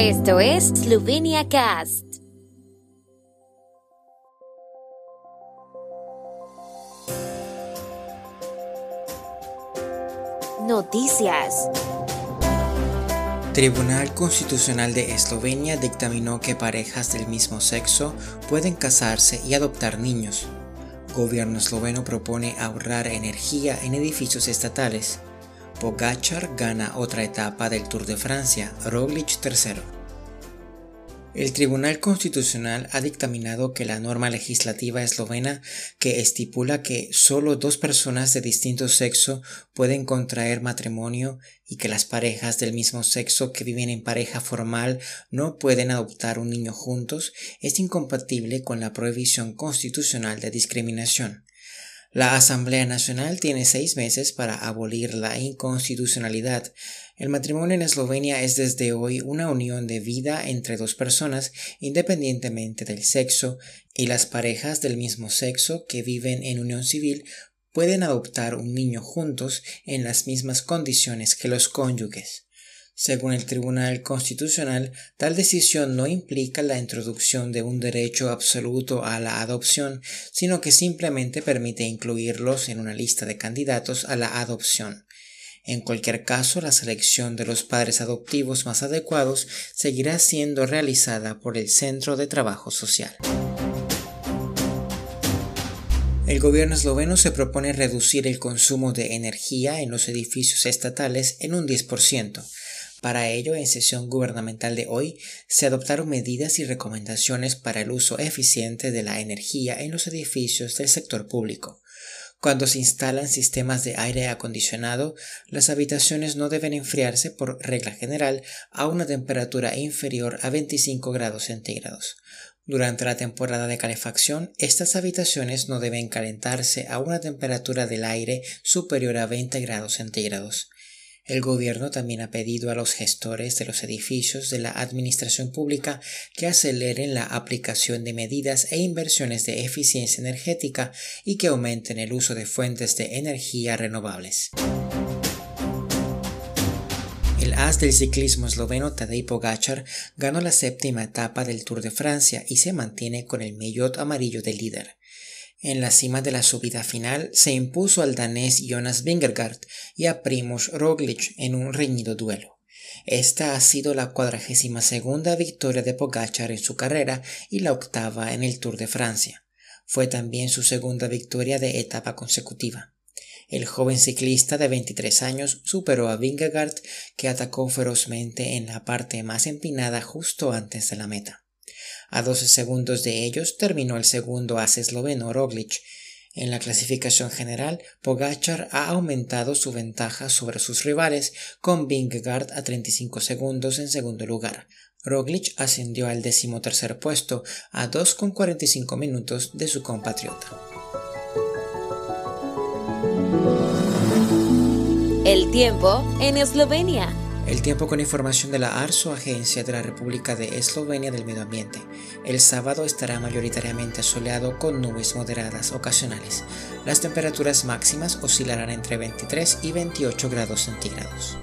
Esto es Slovenia Cast. Noticias. Tribunal Constitucional de Eslovenia dictaminó que parejas del mismo sexo pueden casarse y adoptar niños. Gobierno esloveno propone ahorrar energía en edificios estatales. Pogachar gana otra etapa del Tour de Francia, Roglic tercero. El Tribunal Constitucional ha dictaminado que la norma legislativa eslovena que estipula que solo dos personas de distinto sexo pueden contraer matrimonio y que las parejas del mismo sexo que viven en pareja formal no pueden adoptar un niño juntos es incompatible con la prohibición constitucional de discriminación. La Asamblea Nacional tiene seis meses para abolir la inconstitucionalidad. El matrimonio en Eslovenia es desde hoy una unión de vida entre dos personas independientemente del sexo y las parejas del mismo sexo que viven en unión civil pueden adoptar un niño juntos en las mismas condiciones que los cónyuges. Según el Tribunal Constitucional, tal decisión no implica la introducción de un derecho absoluto a la adopción, sino que simplemente permite incluirlos en una lista de candidatos a la adopción. En cualquier caso, la selección de los padres adoptivos más adecuados seguirá siendo realizada por el Centro de Trabajo Social. El gobierno esloveno se propone reducir el consumo de energía en los edificios estatales en un 10%, para ello, en sesión gubernamental de hoy, se adoptaron medidas y recomendaciones para el uso eficiente de la energía en los edificios del sector público. Cuando se instalan sistemas de aire acondicionado, las habitaciones no deben enfriarse por regla general a una temperatura inferior a 25 grados centígrados. Durante la temporada de calefacción, estas habitaciones no deben calentarse a una temperatura del aire superior a 20 grados centígrados. El gobierno también ha pedido a los gestores de los edificios de la administración pública que aceleren la aplicación de medidas e inversiones de eficiencia energética y que aumenten el uso de fuentes de energía renovables. El as del ciclismo esloveno Tadej Pogacar ganó la séptima etapa del Tour de Francia y se mantiene con el maillot amarillo de líder. En la cima de la subida final se impuso al danés Jonas Vingegaard y a Primoz Roglic en un reñido duelo. Esta ha sido la cuadragésima segunda victoria de Pogachar en su carrera y la octava en el Tour de Francia. Fue también su segunda victoria de etapa consecutiva. El joven ciclista de 23 años superó a Vingegaard que atacó ferozmente en la parte más empinada justo antes de la meta. A 12 segundos de ellos terminó el segundo as esloveno Roglic. En la clasificación general, Pogachar ha aumentado su ventaja sobre sus rivales, con Vingegaard a 35 segundos en segundo lugar. Roglic ascendió al decimotercer puesto a 2,45 minutos de su compatriota. El tiempo en Eslovenia. El tiempo con información de la ARSO, Agencia de la República de Eslovenia del Medio Ambiente. El sábado estará mayoritariamente soleado con nubes moderadas ocasionales. Las temperaturas máximas oscilarán entre 23 y 28 grados centígrados.